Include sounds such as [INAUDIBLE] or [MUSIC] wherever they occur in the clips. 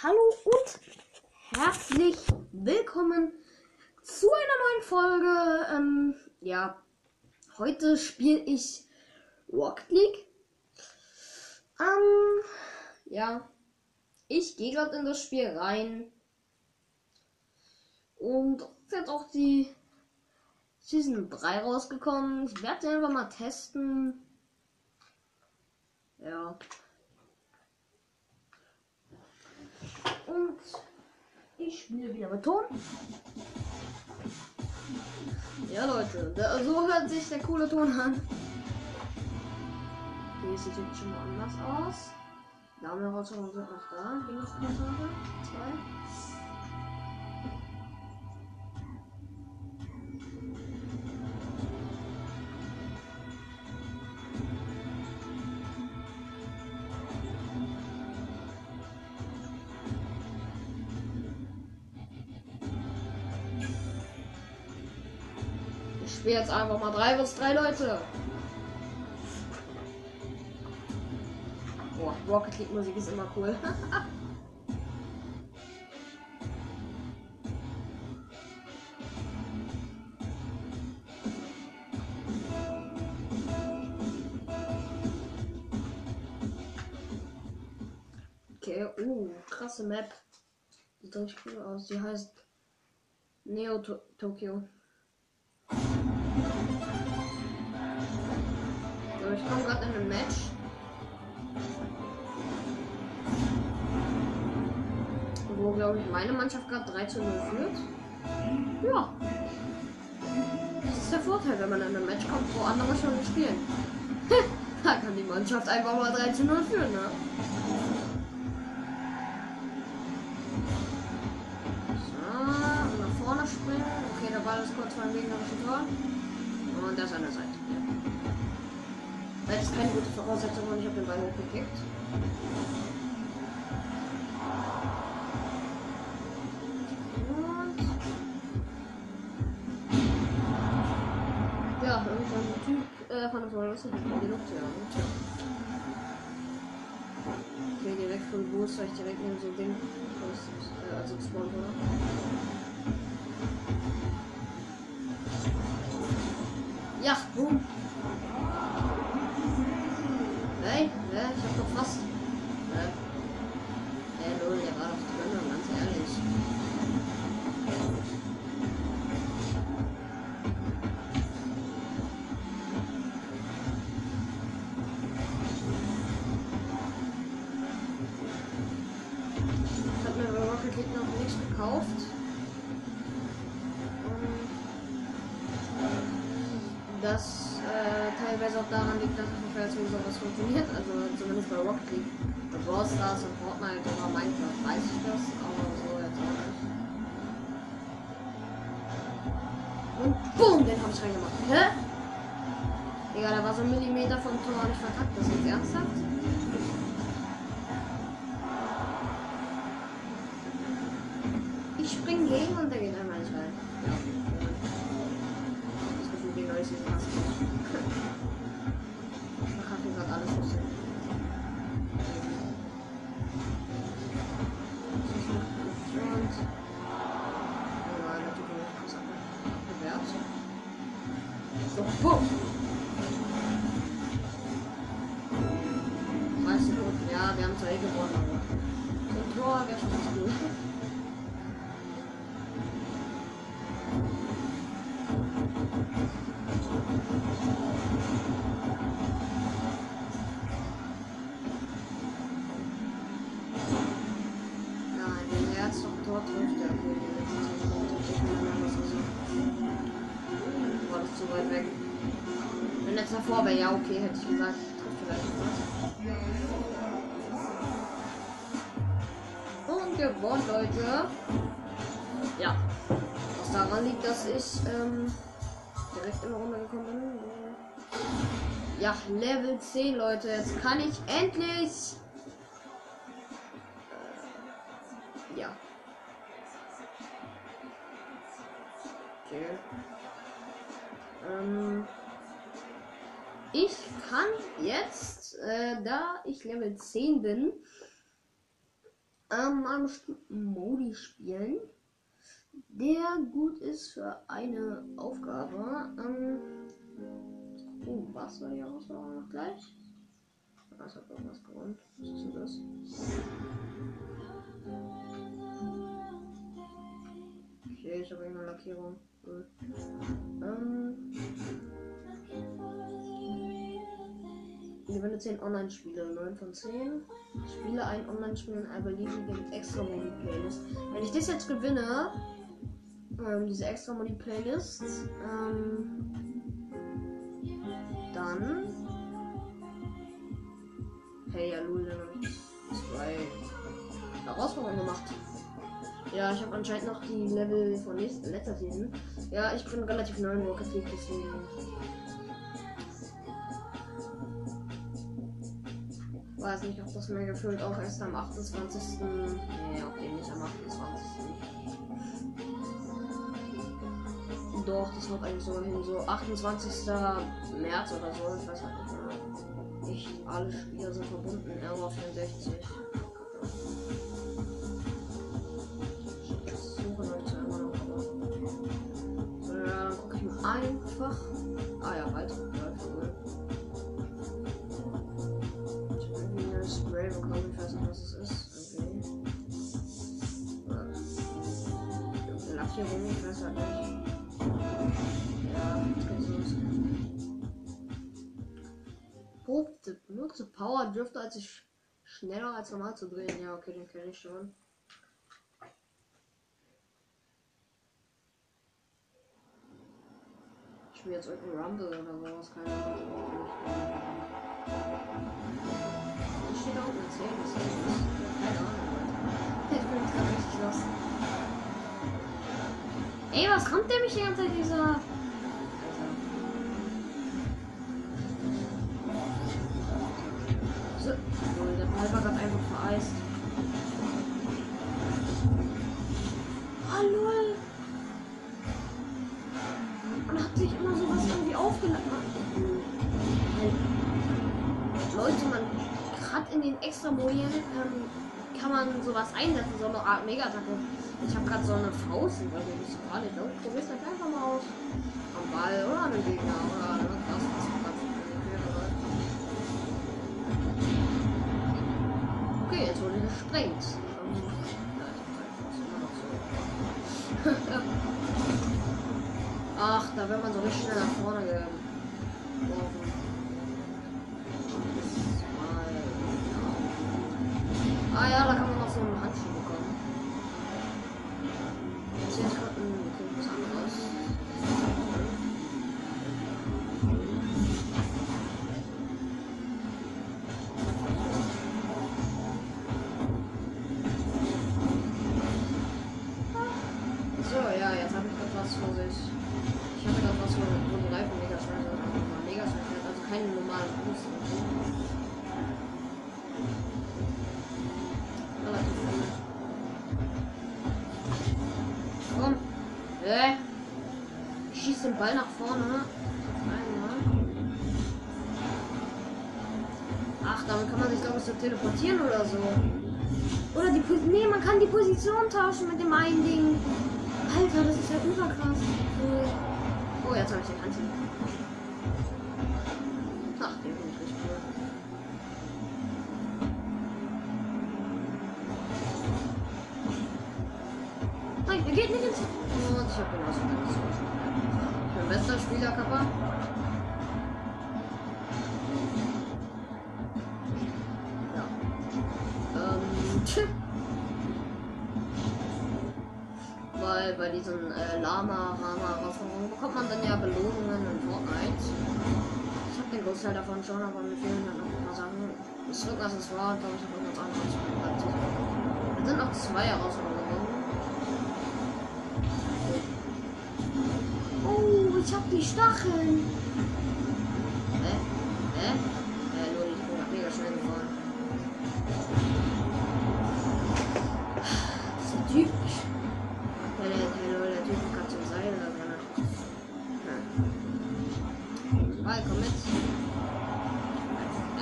Hallo und herzlich willkommen zu einer neuen Folge. Ähm, ja, heute spiele ich Rocket League. Ähm, ja, ich gehe gerade in das Spiel rein. Und ist jetzt auch die Season 3 rausgekommen. Ich werde einfach mal testen. Ja. Und ich spiele wieder mit Ton. Ja, Leute, da, so hört sich der coole Ton an. Okay, sieht jetzt schon mal anders aus. Name-Herausforderungen sind noch da. Hier noch Kommentare. Zwei. Spiele jetzt einfach mal 3 bis 3 Leute. Boah, Rocket League Musik ist immer cool. [LAUGHS] okay, uh, krasse Map. Sieht richtig cool aus. Die heißt Neo to. Ich komme gerade in ein Match. Wo, glaube ich, meine Mannschaft gerade 3 zu 0 führt. Ja. Das ist der Vorteil, wenn man in ein Match kommt, wo andere schon spielen. [LAUGHS] da kann die Mannschaft einfach mal 3 zu 0 führen, ne? So, nach vorne springen. Okay, der Ball ist kurz vor dem gegnerischen Tor. Und der ist. Ja. Das ist keine gute Voraussetzung und ich habe den Ball hochgekickt. Ja, irgendwann ein Typ äh, von der Voraussetzung hat die Luft ja. Tja. Okay, direkt vom Boost, weil ich direkt neben so ein Ding aus, äh, also gespawnt wurde. Ja, boom. Gekauft. Und das äh, teilweise auch daran liegt, dass ich nicht weiß, wie sowas funktioniert. Also zumindest bei Rocket League. Bei Brawl Stars und Fortnite oder Minecraft weiß ich das, aber so jetzt auch nicht. Und boom, den hab ich reingemacht. Hä? Digga, der war so ein Millimeter vom Tor nicht verkackt. Das ist jetzt ernsthaft? Ich spring gegen und der geht einmal nicht rein. Ja. Das Gefühl, die Season passt nicht. Ich verkacke gerade alles ist bewährt. So, boom! 30 Sekunden, ja, wir haben zwei gewonnen, aber so ein Tor wäre schon ganz gut. Jetzt Tor trifft, der will die letzten 10 Minuten nicht mehr was so. War das zu weit weg. Wenn jetzt davor wäre, ja okay, hätte ich gesagt, trifft vielleicht was. Und gewonnen, Leute. Ja. Was daran liegt, dass ich ähm, direkt in der Runde gekommen bin. Ja, Level 10, Leute. Jetzt kann ich endlich. Äh, ja. Okay. Ähm, ich kann jetzt, äh, da ich Level 10 bin, ähm, einen Modi spielen, der gut ist für eine Aufgabe. Ähm, oh, was war die Herausforderung noch gleich? Was hat irgendwas gewonnen? Was ist denn das? Okay, ich habe eine Lackierung. Cool. Ähm, gewinne 10 Online-Spiele, 9 von 10. Spiele ein Online-Spiel in einer beliebigen extra modi playlist Wenn ich das jetzt gewinne, ähm, diese extra modi playlist ähm, dann. Hey, ja, Lul, dann habe ich zwei Herausforderungen gemacht. Ja, ich habe anscheinend noch die Level von nächsten, letzter Season. Ja, ich bin relativ neu in Rocket League, deswegen. Weiß nicht, ob das mir gefühlt auch erst am 28. Nee, okay, nicht am 28. Doch, das wird eigentlich sogar hin, so 28. März oder so, ich weiß halt nicht mehr. Nicht alle Spieler sind verbunden, Error 64. Ja. Lackierung, ich weiß halt nicht. Ja, geht's los. Benutze Power dürfte als ich schneller als normal zu drehen. Ja, okay, den kenne ich schon. spiele jetzt irgendein Rumble oder sowas, keine Ahnung. Ich steht auch mit 10, was ist das? Keine Ahnung, [LAUGHS] Ich bin jetzt gerade richtig los. Ey, was kommt der mich die ganze Zeit, dieser... So, der Ball war gerade einfach vereist. extra Mojen ähm, kann man sowas einsetzen, so eine Art Mega-Attacke. Ich habe gerade so eine Faust also nicht so gerade. Ne? Probier es einfach mal aus. Am Ball oder an den Gegner oder ne? das, was ganz Okay, jetzt wurde gesprengt. Ach, da wird man so richtig schnell nach vorne geworfen. Den Ball nach vorne. Ach, damit kann man sich, glaube ich, so teleportieren oder so. Oder die Position. Nee, man kann die Position tauschen mit dem einen Ding. Alter, das ist ja überkrass. Oh, jetzt habe ich den Handschuh. Ach, den finde ich richtig cool. Nein, er geht nicht ins. Ich habe genauso bester Spieler, Kappa. Ja. Ähm, Weil bei diesen äh, Lama, Rama Herausforderungen bekommt man dann ja Belohnungen in Fortnite. Ich habe den Großteil davon schon, aber mir fehlen dann noch ein paar Sachen. Das Rückaccessoire, glaube ich, habe irgendwas anderes. Es sind noch zwei Herausforderungen. Ich hab die Stacheln. Hä? Hä? Äh, nur ich bin mega schnell geworden. Das ist der Typ. Der, der, der, der Typ kann zum Seil oder so. Ja. Ball, komm mit.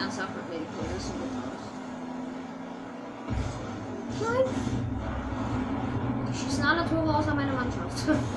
Ernsthaft mit mir die Polizei mit raus. Nein, alle Tore außer meine Mannschaft. [LAUGHS]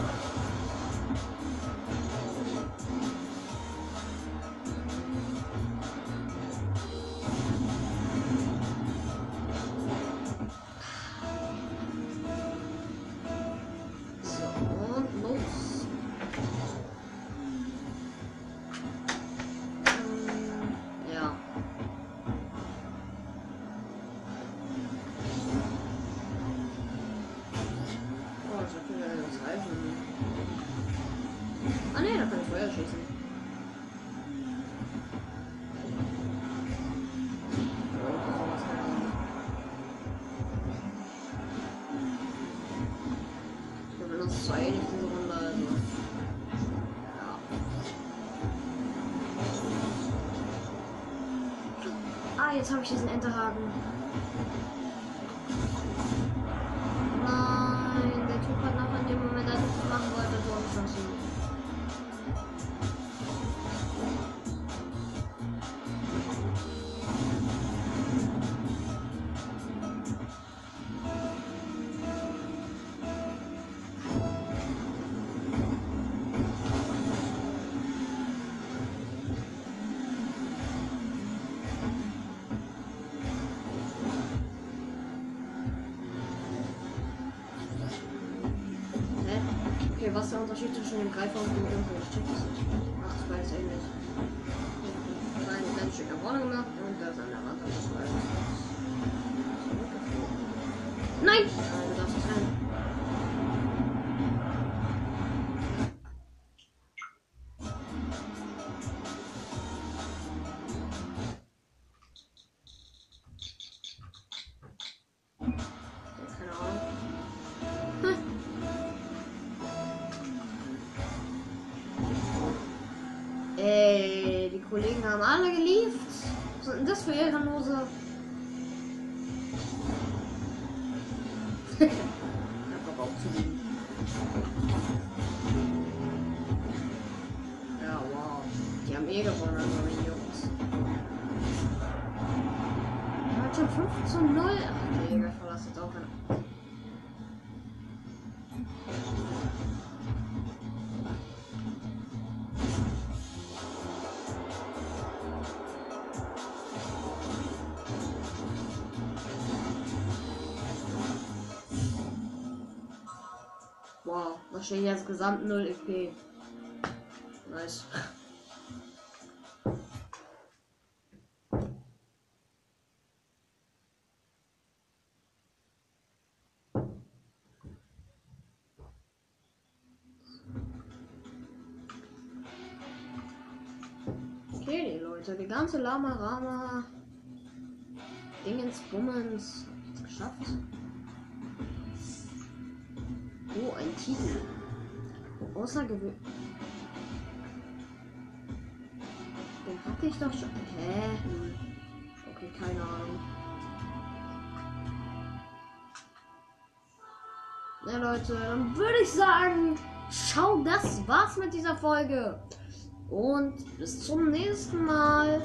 jetzt habe ich diesen Enterhaken. Okay, was ist der Unterschied zwischen dem Greifer und dem Dümpel? Ich check das nicht. Ach, ich weiß eh nicht. Ein kleines Stück nach vorne gemacht und da ist an der Wand das ich. Nein! Nein, du darfst es rein. Kollegen haben alle gelieft. Was sind denn das für Ehrenlose? ich hab aber auch zu lieben. Ja, wow. Die haben eh gewonnen, aber die Jungs. Hat schon 5 zu 0. Ach, okay, wir verlassen jetzt auch eine. Steht jetzt gesamt 0 EP. Nice. Okay, Leute, die ganze Lama Rama Dingens Bummens geschafft. Oh, ein Titel. Außergewöhnlich. Den hatte ich doch schon. Hä? Okay, keine Ahnung. Na Leute, dann würde ich sagen, schau, das war's mit dieser Folge. Und bis zum nächsten Mal.